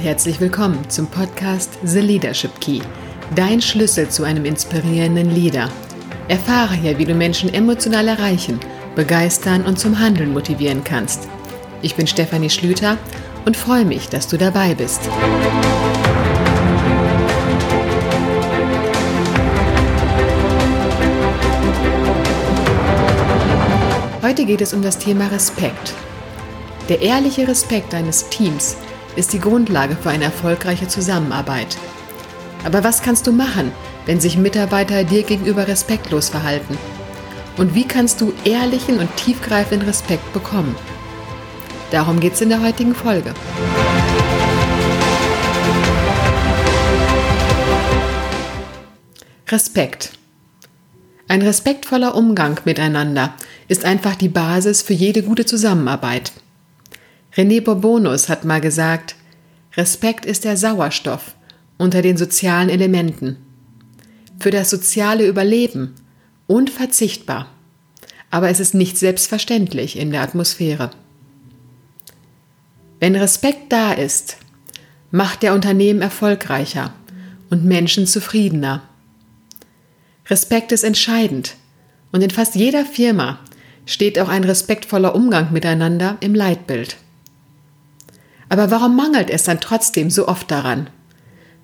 herzlich willkommen zum Podcast The Leadership Key, dein Schlüssel zu einem inspirierenden Leader. Erfahre hier, wie du Menschen emotional erreichen, begeistern und zum Handeln motivieren kannst. Ich bin Stefanie Schlüter und freue mich, dass du dabei bist. Heute geht es um das Thema Respekt. Der ehrliche Respekt eines Teams ist die Grundlage für eine erfolgreiche Zusammenarbeit. Aber was kannst du machen, wenn sich Mitarbeiter dir gegenüber respektlos verhalten? Und wie kannst du ehrlichen und tiefgreifenden Respekt bekommen? Darum geht es in der heutigen Folge. Respekt. Ein respektvoller Umgang miteinander ist einfach die Basis für jede gute Zusammenarbeit. René Bourbonus hat mal gesagt, Respekt ist der Sauerstoff unter den sozialen Elementen. Für das soziale Überleben unverzichtbar. Aber es ist nicht selbstverständlich in der Atmosphäre. Wenn Respekt da ist, macht der Unternehmen erfolgreicher und Menschen zufriedener. Respekt ist entscheidend und in fast jeder Firma steht auch ein respektvoller Umgang miteinander im Leitbild. Aber warum mangelt es dann trotzdem so oft daran?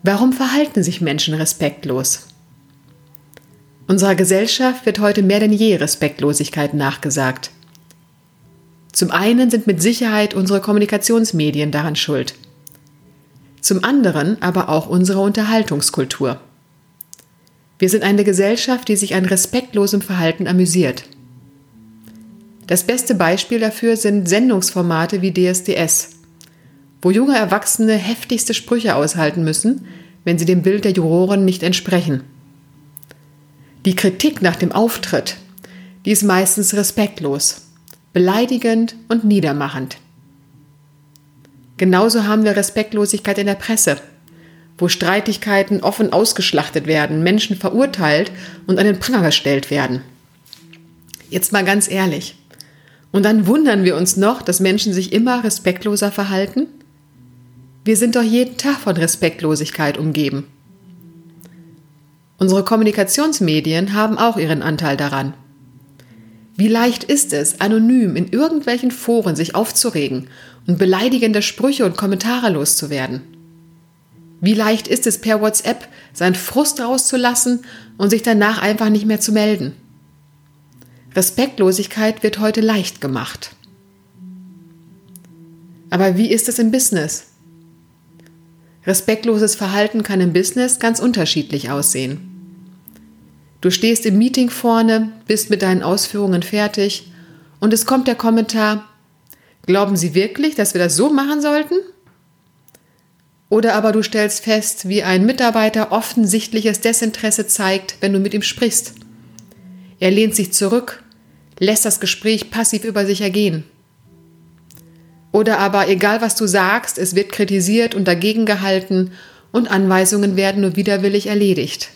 Warum verhalten sich Menschen respektlos? Unserer Gesellschaft wird heute mehr denn je Respektlosigkeit nachgesagt. Zum einen sind mit Sicherheit unsere Kommunikationsmedien daran schuld. Zum anderen aber auch unsere Unterhaltungskultur. Wir sind eine Gesellschaft, die sich an respektlosem Verhalten amüsiert. Das beste Beispiel dafür sind Sendungsformate wie DSDS, wo junge Erwachsene heftigste Sprüche aushalten müssen, wenn sie dem Bild der Juroren nicht entsprechen. Die Kritik nach dem Auftritt, die ist meistens respektlos, beleidigend und niedermachend. Genauso haben wir Respektlosigkeit in der Presse, wo Streitigkeiten offen ausgeschlachtet werden, Menschen verurteilt und an den Pranger gestellt werden. Jetzt mal ganz ehrlich. Und dann wundern wir uns noch, dass Menschen sich immer respektloser verhalten? Wir sind doch jeden Tag von Respektlosigkeit umgeben. Unsere Kommunikationsmedien haben auch ihren Anteil daran. Wie leicht ist es, anonym in irgendwelchen Foren sich aufzuregen und beleidigende Sprüche und Kommentare loszuwerden? Wie leicht ist es, per WhatsApp seinen Frust rauszulassen und sich danach einfach nicht mehr zu melden? Respektlosigkeit wird heute leicht gemacht. Aber wie ist es im Business? Respektloses Verhalten kann im Business ganz unterschiedlich aussehen. Du stehst im Meeting vorne, bist mit deinen Ausführungen fertig und es kommt der Kommentar, glauben Sie wirklich, dass wir das so machen sollten? Oder aber du stellst fest, wie ein Mitarbeiter offensichtliches Desinteresse zeigt, wenn du mit ihm sprichst. Er lehnt sich zurück, lässt das Gespräch passiv über sich ergehen. Oder aber egal was du sagst, es wird kritisiert und dagegen gehalten und Anweisungen werden nur widerwillig erledigt.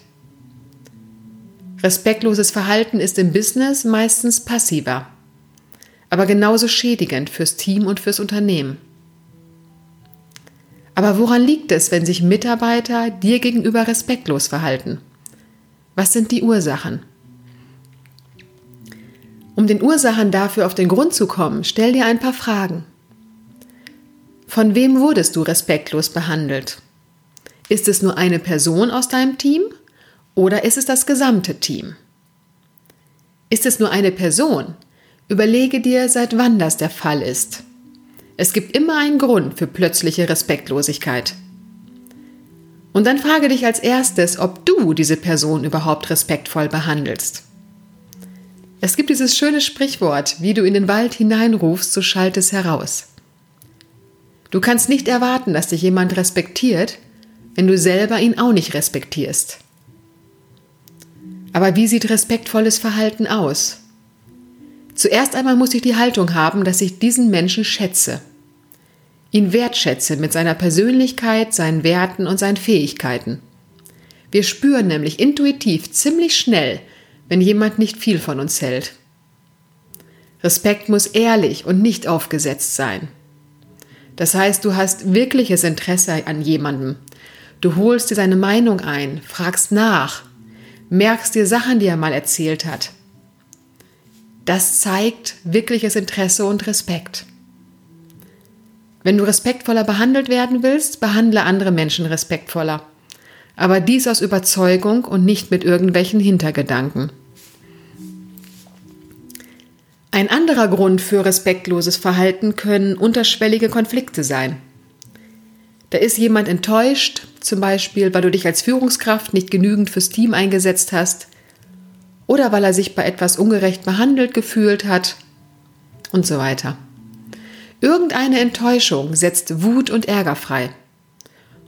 Respektloses Verhalten ist im Business meistens passiver, aber genauso schädigend fürs Team und fürs Unternehmen. Aber woran liegt es, wenn sich Mitarbeiter dir gegenüber respektlos verhalten? Was sind die Ursachen? Um den Ursachen dafür auf den Grund zu kommen, stell dir ein paar Fragen. Von wem wurdest du respektlos behandelt? Ist es nur eine Person aus deinem Team oder ist es das gesamte Team? Ist es nur eine Person? Überlege dir, seit wann das der Fall ist. Es gibt immer einen Grund für plötzliche Respektlosigkeit. Und dann frage dich als erstes, ob du diese Person überhaupt respektvoll behandelst. Es gibt dieses schöne Sprichwort, wie du in den Wald hineinrufst, so schallt es heraus. Du kannst nicht erwarten, dass dich jemand respektiert, wenn du selber ihn auch nicht respektierst. Aber wie sieht respektvolles Verhalten aus? Zuerst einmal muss ich die Haltung haben, dass ich diesen Menschen schätze. Ihn wertschätze mit seiner Persönlichkeit, seinen Werten und seinen Fähigkeiten. Wir spüren nämlich intuitiv ziemlich schnell, wenn jemand nicht viel von uns hält. Respekt muss ehrlich und nicht aufgesetzt sein. Das heißt, du hast wirkliches Interesse an jemandem. Du holst dir seine Meinung ein, fragst nach, merkst dir Sachen, die er mal erzählt hat. Das zeigt wirkliches Interesse und Respekt. Wenn du respektvoller behandelt werden willst, behandle andere Menschen respektvoller. Aber dies aus Überzeugung und nicht mit irgendwelchen Hintergedanken. Ein anderer Grund für respektloses Verhalten können unterschwellige Konflikte sein. Da ist jemand enttäuscht, zum Beispiel weil du dich als Führungskraft nicht genügend fürs Team eingesetzt hast oder weil er sich bei etwas ungerecht behandelt gefühlt hat und so weiter. Irgendeine Enttäuschung setzt Wut und Ärger frei.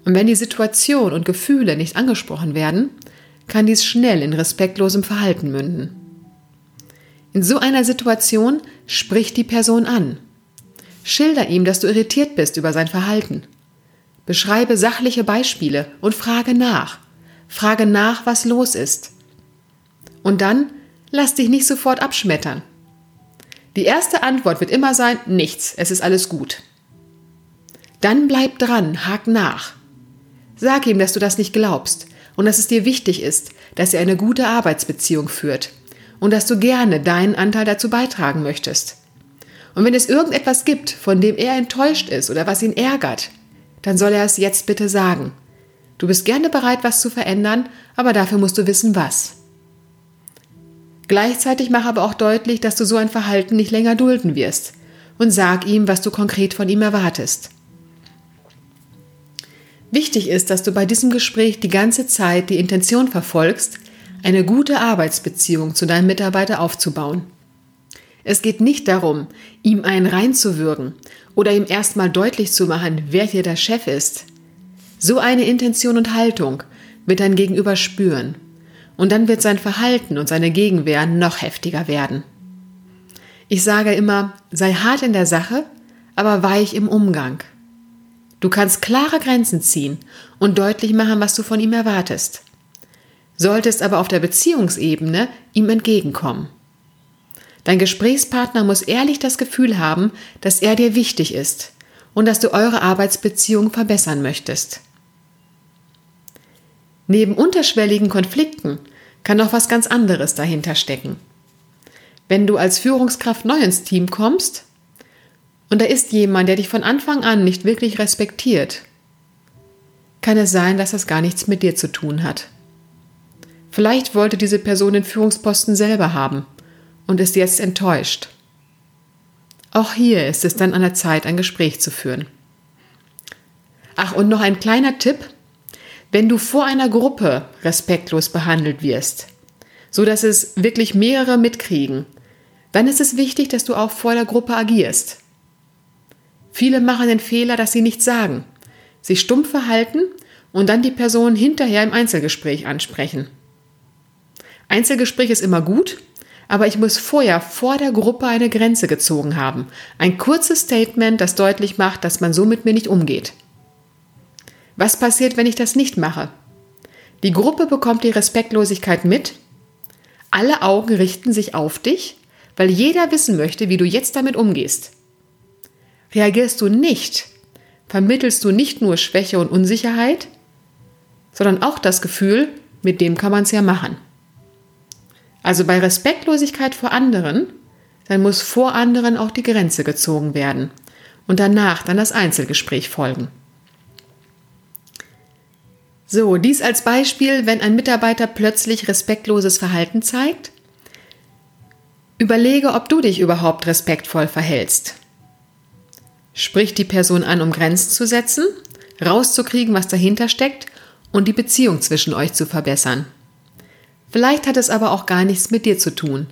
Und wenn die Situation und Gefühle nicht angesprochen werden, kann dies schnell in respektlosem Verhalten münden. In so einer Situation sprich die Person an. Schilder ihm, dass du irritiert bist über sein Verhalten. Beschreibe sachliche Beispiele und frage nach. Frage nach, was los ist. Und dann lass dich nicht sofort abschmettern. Die erste Antwort wird immer sein, nichts, es ist alles gut. Dann bleib dran, hak nach. Sag ihm, dass du das nicht glaubst und dass es dir wichtig ist, dass er eine gute Arbeitsbeziehung führt und dass du gerne deinen Anteil dazu beitragen möchtest. Und wenn es irgendetwas gibt, von dem er enttäuscht ist oder was ihn ärgert, dann soll er es jetzt bitte sagen. Du bist gerne bereit, was zu verändern, aber dafür musst du wissen, was. Gleichzeitig mach aber auch deutlich, dass du so ein Verhalten nicht länger dulden wirst und sag ihm, was du konkret von ihm erwartest. Wichtig ist, dass du bei diesem Gespräch die ganze Zeit die Intention verfolgst, eine gute Arbeitsbeziehung zu deinem Mitarbeiter aufzubauen. Es geht nicht darum, ihm einen reinzuwürgen oder ihm erstmal deutlich zu machen, wer hier der Chef ist. So eine Intention und Haltung wird dein Gegenüber spüren. Und dann wird sein Verhalten und seine Gegenwehr noch heftiger werden. Ich sage immer, sei hart in der Sache, aber weich im Umgang. Du kannst klare Grenzen ziehen und deutlich machen, was du von ihm erwartest solltest aber auf der Beziehungsebene ihm entgegenkommen. Dein Gesprächspartner muss ehrlich das Gefühl haben, dass er dir wichtig ist und dass du eure Arbeitsbeziehung verbessern möchtest. Neben unterschwelligen Konflikten kann noch was ganz anderes dahinter stecken. Wenn du als Führungskraft neu ins Team kommst und da ist jemand, der dich von Anfang an nicht wirklich respektiert, kann es sein, dass das gar nichts mit dir zu tun hat. Vielleicht wollte diese Person den Führungsposten selber haben und ist jetzt enttäuscht. Auch hier ist es dann an der Zeit, ein Gespräch zu führen. Ach, und noch ein kleiner Tipp. Wenn du vor einer Gruppe respektlos behandelt wirst, so dass es wirklich mehrere mitkriegen, dann ist es wichtig, dass du auch vor der Gruppe agierst. Viele machen den Fehler, dass sie nichts sagen, sich stumpf verhalten und dann die Person hinterher im Einzelgespräch ansprechen. Einzelgespräch ist immer gut, aber ich muss vorher vor der Gruppe eine Grenze gezogen haben. Ein kurzes Statement, das deutlich macht, dass man so mit mir nicht umgeht. Was passiert, wenn ich das nicht mache? Die Gruppe bekommt die Respektlosigkeit mit, alle Augen richten sich auf dich, weil jeder wissen möchte, wie du jetzt damit umgehst. Reagierst du nicht, vermittelst du nicht nur Schwäche und Unsicherheit, sondern auch das Gefühl, mit dem kann man es ja machen. Also bei Respektlosigkeit vor anderen, dann muss vor anderen auch die Grenze gezogen werden und danach dann das Einzelgespräch folgen. So, dies als Beispiel, wenn ein Mitarbeiter plötzlich respektloses Verhalten zeigt. Überlege, ob du dich überhaupt respektvoll verhältst. Sprich die Person an, um Grenzen zu setzen, rauszukriegen, was dahinter steckt und die Beziehung zwischen euch zu verbessern. Vielleicht hat es aber auch gar nichts mit dir zu tun,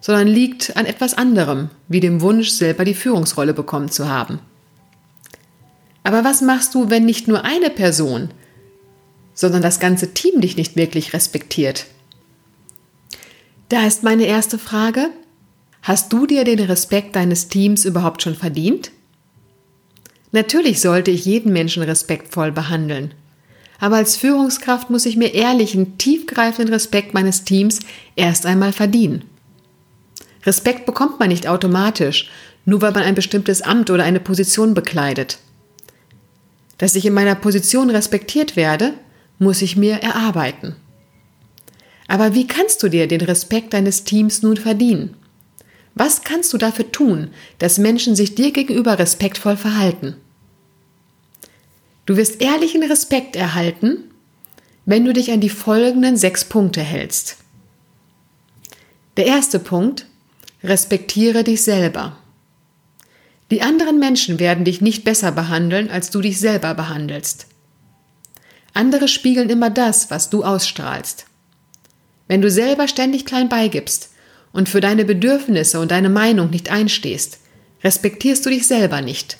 sondern liegt an etwas anderem, wie dem Wunsch, selber die Führungsrolle bekommen zu haben. Aber was machst du, wenn nicht nur eine Person, sondern das ganze Team dich nicht wirklich respektiert? Da ist meine erste Frage. Hast du dir den Respekt deines Teams überhaupt schon verdient? Natürlich sollte ich jeden Menschen respektvoll behandeln. Aber als Führungskraft muss ich mir ehrlichen, tiefgreifenden Respekt meines Teams erst einmal verdienen. Respekt bekommt man nicht automatisch, nur weil man ein bestimmtes Amt oder eine Position bekleidet. Dass ich in meiner Position respektiert werde, muss ich mir erarbeiten. Aber wie kannst du dir den Respekt deines Teams nun verdienen? Was kannst du dafür tun, dass Menschen sich dir gegenüber respektvoll verhalten? Du wirst ehrlichen Respekt erhalten, wenn du dich an die folgenden sechs Punkte hältst. Der erste Punkt, respektiere dich selber. Die anderen Menschen werden dich nicht besser behandeln, als du dich selber behandelst. Andere spiegeln immer das, was du ausstrahlst. Wenn du selber ständig klein beigibst und für deine Bedürfnisse und deine Meinung nicht einstehst, respektierst du dich selber nicht.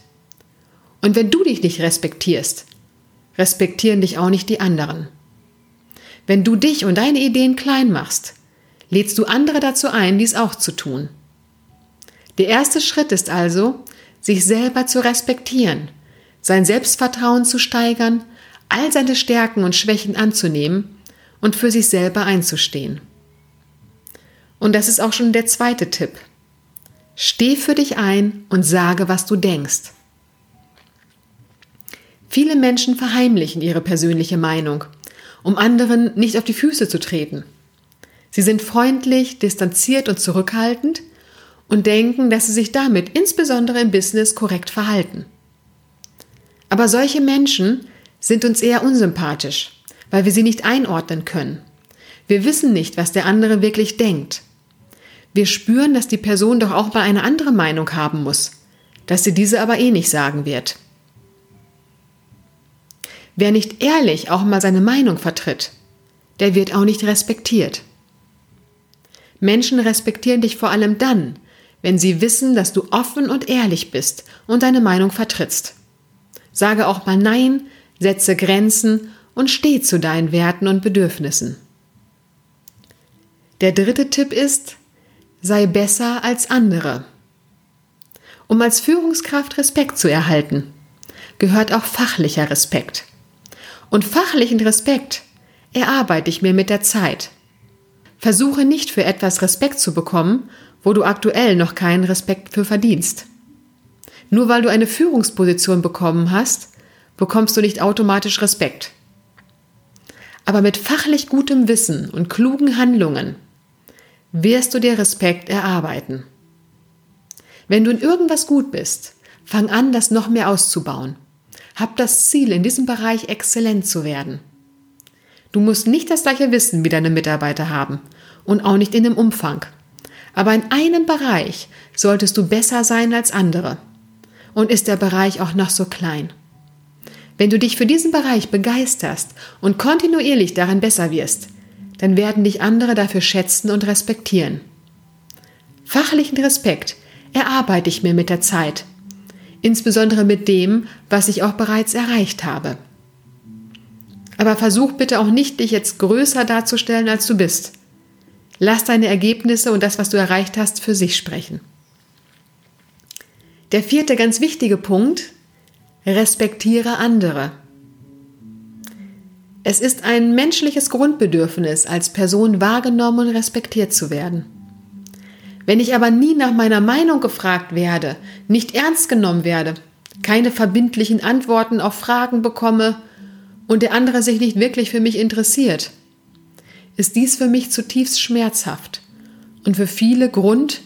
Und wenn du dich nicht respektierst, respektieren dich auch nicht die anderen. Wenn du dich und deine Ideen klein machst, lädst du andere dazu ein, dies auch zu tun. Der erste Schritt ist also, sich selber zu respektieren, sein Selbstvertrauen zu steigern, all seine Stärken und Schwächen anzunehmen und für sich selber einzustehen. Und das ist auch schon der zweite Tipp. Steh für dich ein und sage, was du denkst. Viele Menschen verheimlichen ihre persönliche Meinung, um anderen nicht auf die Füße zu treten. Sie sind freundlich, distanziert und zurückhaltend und denken, dass sie sich damit insbesondere im Business korrekt verhalten. Aber solche Menschen sind uns eher unsympathisch, weil wir sie nicht einordnen können. Wir wissen nicht, was der andere wirklich denkt. Wir spüren, dass die Person doch auch mal eine andere Meinung haben muss, dass sie diese aber eh nicht sagen wird. Wer nicht ehrlich auch mal seine Meinung vertritt, der wird auch nicht respektiert. Menschen respektieren dich vor allem dann, wenn sie wissen, dass du offen und ehrlich bist und deine Meinung vertrittst. Sage auch mal Nein, setze Grenzen und steh zu deinen Werten und Bedürfnissen. Der dritte Tipp ist, sei besser als andere. Um als Führungskraft Respekt zu erhalten, gehört auch fachlicher Respekt. Und fachlichen Respekt erarbeite ich mir mit der Zeit. Versuche nicht für etwas Respekt zu bekommen, wo du aktuell noch keinen Respekt für verdienst. Nur weil du eine Führungsposition bekommen hast, bekommst du nicht automatisch Respekt. Aber mit fachlich gutem Wissen und klugen Handlungen wirst du dir Respekt erarbeiten. Wenn du in irgendwas gut bist, fang an, das noch mehr auszubauen. Hab das Ziel, in diesem Bereich exzellent zu werden. Du musst nicht das gleiche Wissen wie deine Mitarbeiter haben und auch nicht in dem Umfang. Aber in einem Bereich solltest du besser sein als andere. Und ist der Bereich auch noch so klein. Wenn du dich für diesen Bereich begeisterst und kontinuierlich darin besser wirst, dann werden dich andere dafür schätzen und respektieren. Fachlichen Respekt erarbeite ich mir mit der Zeit, insbesondere mit dem, was ich auch bereits erreicht habe. Aber versuch bitte auch nicht, dich jetzt größer darzustellen, als du bist. Lass deine Ergebnisse und das, was du erreicht hast, für sich sprechen. Der vierte ganz wichtige Punkt Respektiere andere. Es ist ein menschliches Grundbedürfnis, als Person wahrgenommen und respektiert zu werden. Wenn ich aber nie nach meiner Meinung gefragt werde, nicht ernst genommen werde, keine verbindlichen Antworten auf Fragen bekomme und der andere sich nicht wirklich für mich interessiert, ist dies für mich zutiefst schmerzhaft und für viele Grund,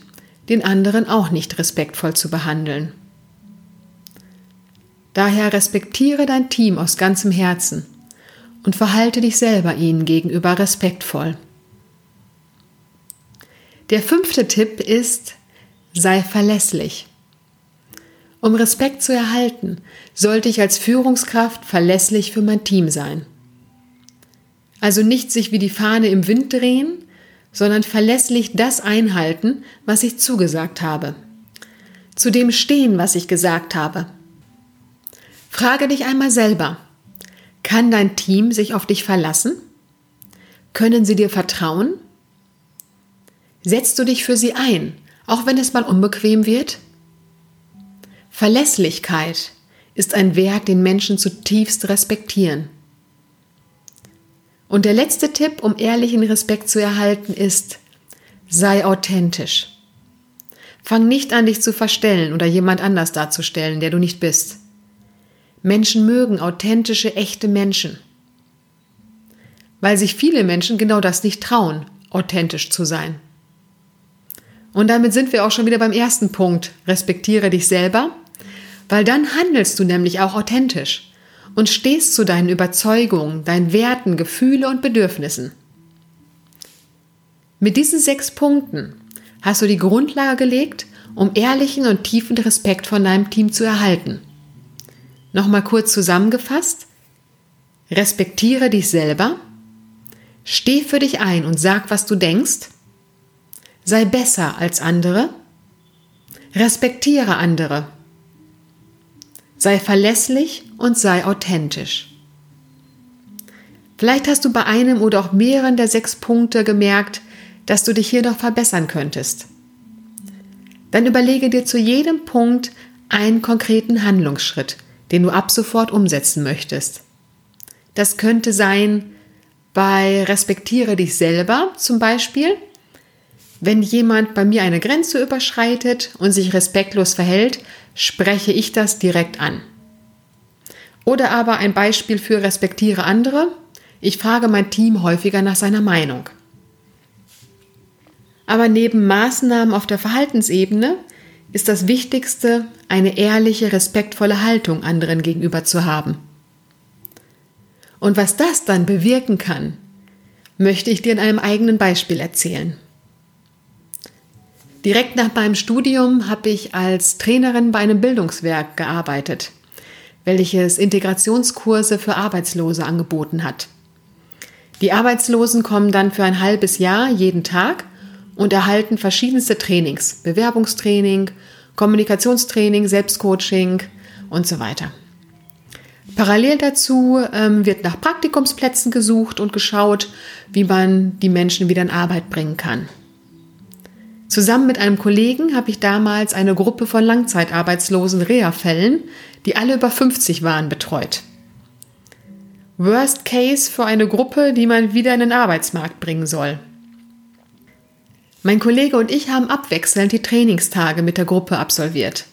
den anderen auch nicht respektvoll zu behandeln. Daher respektiere dein Team aus ganzem Herzen und verhalte dich selber ihnen gegenüber respektvoll. Der fünfte Tipp ist, sei verlässlich. Um Respekt zu erhalten, sollte ich als Führungskraft verlässlich für mein Team sein. Also nicht sich wie die Fahne im Wind drehen, sondern verlässlich das einhalten, was ich zugesagt habe. Zu dem stehen, was ich gesagt habe Frage dich einmal selber, kann dein Team sich auf dich verlassen? Können sie dir vertrauen? Setzt du dich für sie ein, auch wenn es mal unbequem wird? Verlässlichkeit ist ein Wert, den Menschen zutiefst respektieren. Und der letzte Tipp, um ehrlichen Respekt zu erhalten, ist, sei authentisch. Fang nicht an, dich zu verstellen oder jemand anders darzustellen, der du nicht bist. Menschen mögen authentische, echte Menschen. Weil sich viele Menschen genau das nicht trauen, authentisch zu sein. Und damit sind wir auch schon wieder beim ersten Punkt. Respektiere dich selber, weil dann handelst du nämlich auch authentisch und stehst zu deinen Überzeugungen, deinen Werten, Gefühle und Bedürfnissen. Mit diesen sechs Punkten hast du die Grundlage gelegt, um ehrlichen und tiefen Respekt von deinem Team zu erhalten. Nochmal kurz zusammengefasst. Respektiere dich selber. Steh für dich ein und sag, was du denkst. Sei besser als andere. Respektiere andere. Sei verlässlich und sei authentisch. Vielleicht hast du bei einem oder auch mehreren der sechs Punkte gemerkt, dass du dich hier noch verbessern könntest. Dann überlege dir zu jedem Punkt einen konkreten Handlungsschritt, den du ab sofort umsetzen möchtest. Das könnte sein bei Respektiere dich selber zum Beispiel. Wenn jemand bei mir eine Grenze überschreitet und sich respektlos verhält, spreche ich das direkt an. Oder aber ein Beispiel für Respektiere andere. Ich frage mein Team häufiger nach seiner Meinung. Aber neben Maßnahmen auf der Verhaltensebene ist das Wichtigste, eine ehrliche, respektvolle Haltung anderen gegenüber zu haben. Und was das dann bewirken kann, möchte ich dir in einem eigenen Beispiel erzählen. Direkt nach meinem Studium habe ich als Trainerin bei einem Bildungswerk gearbeitet, welches Integrationskurse für Arbeitslose angeboten hat. Die Arbeitslosen kommen dann für ein halbes Jahr jeden Tag und erhalten verschiedenste Trainings, Bewerbungstraining, Kommunikationstraining, Selbstcoaching und so weiter. Parallel dazu ähm, wird nach Praktikumsplätzen gesucht und geschaut, wie man die Menschen wieder in Arbeit bringen kann. Zusammen mit einem Kollegen habe ich damals eine Gruppe von langzeitarbeitslosen Reha-Fällen, die alle über 50 waren, betreut. Worst Case für eine Gruppe, die man wieder in den Arbeitsmarkt bringen soll. Mein Kollege und ich haben abwechselnd die Trainingstage mit der Gruppe absolviert.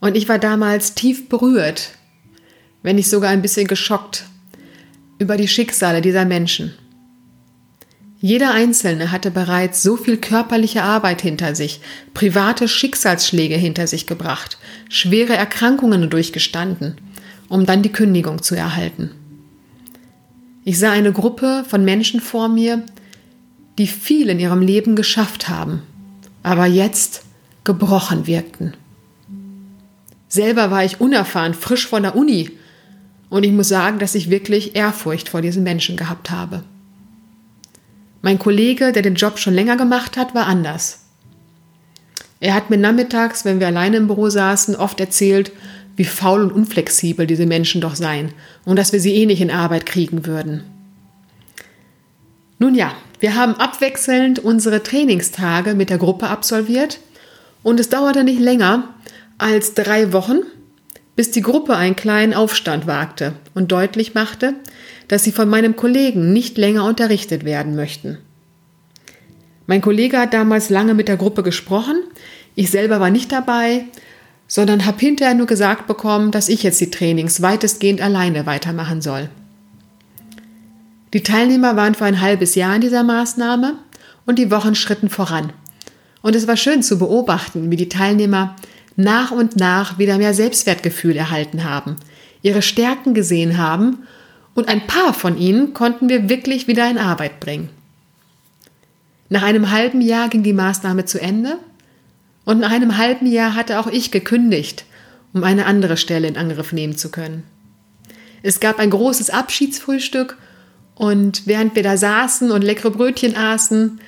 Und ich war damals tief berührt, wenn nicht sogar ein bisschen geschockt über die Schicksale dieser Menschen. Jeder Einzelne hatte bereits so viel körperliche Arbeit hinter sich, private Schicksalsschläge hinter sich gebracht, schwere Erkrankungen durchgestanden, um dann die Kündigung zu erhalten. Ich sah eine Gruppe von Menschen vor mir, die viel in ihrem Leben geschafft haben, aber jetzt gebrochen wirkten. Selber war ich unerfahren, frisch von der Uni und ich muss sagen, dass ich wirklich Ehrfurcht vor diesen Menschen gehabt habe. Mein Kollege, der den Job schon länger gemacht hat, war anders. Er hat mir nachmittags, wenn wir alleine im Büro saßen, oft erzählt, wie faul und unflexibel diese Menschen doch seien und dass wir sie eh nicht in Arbeit kriegen würden. Nun ja, wir haben abwechselnd unsere Trainingstage mit der Gruppe absolviert und es dauerte nicht länger als drei Wochen, bis die Gruppe einen kleinen Aufstand wagte und deutlich machte, dass sie von meinem Kollegen nicht länger unterrichtet werden möchten. Mein Kollege hat damals lange mit der Gruppe gesprochen, ich selber war nicht dabei, sondern habe hinterher nur gesagt bekommen, dass ich jetzt die Trainings weitestgehend alleine weitermachen soll. Die Teilnehmer waren für ein halbes Jahr in dieser Maßnahme und die Wochen schritten voran. Und es war schön zu beobachten, wie die Teilnehmer nach und nach wieder mehr Selbstwertgefühl erhalten haben, ihre Stärken gesehen haben und ein paar von ihnen konnten wir wirklich wieder in Arbeit bringen. Nach einem halben Jahr ging die Maßnahme zu Ende und nach einem halben Jahr hatte auch ich gekündigt, um eine andere Stelle in Angriff nehmen zu können. Es gab ein großes Abschiedsfrühstück und während wir da saßen und leckere Brötchen aßen,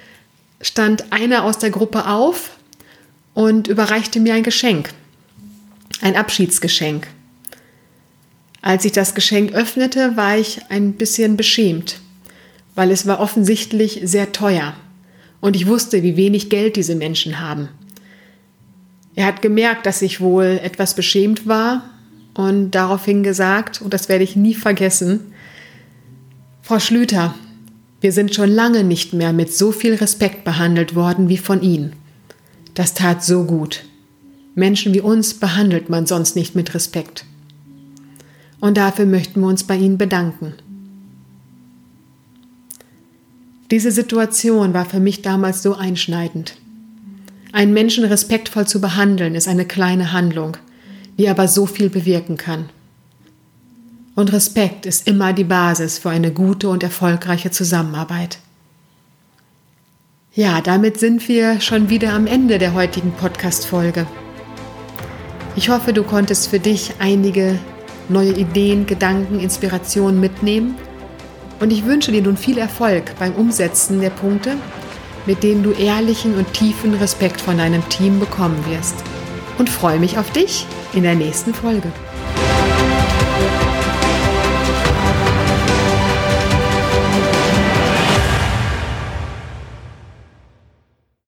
stand einer aus der Gruppe auf und überreichte mir ein Geschenk. Ein Abschiedsgeschenk. Als ich das Geschenk öffnete, war ich ein bisschen beschämt, weil es war offensichtlich sehr teuer und ich wusste, wie wenig Geld diese Menschen haben. Er hat gemerkt, dass ich wohl etwas beschämt war und daraufhin gesagt, und das werde ich nie vergessen, Frau Schlüter, wir sind schon lange nicht mehr mit so viel Respekt behandelt worden wie von Ihnen. Das tat so gut. Menschen wie uns behandelt man sonst nicht mit Respekt. Und dafür möchten wir uns bei Ihnen bedanken. Diese Situation war für mich damals so einschneidend. Einen Menschen respektvoll zu behandeln ist eine kleine Handlung, die aber so viel bewirken kann. Und Respekt ist immer die Basis für eine gute und erfolgreiche Zusammenarbeit. Ja, damit sind wir schon wieder am Ende der heutigen Podcast-Folge. Ich hoffe, du konntest für dich einige neue Ideen, Gedanken, Inspirationen mitnehmen und ich wünsche dir nun viel Erfolg beim Umsetzen der Punkte, mit denen du ehrlichen und tiefen Respekt von deinem Team bekommen wirst. Und freue mich auf dich in der nächsten Folge.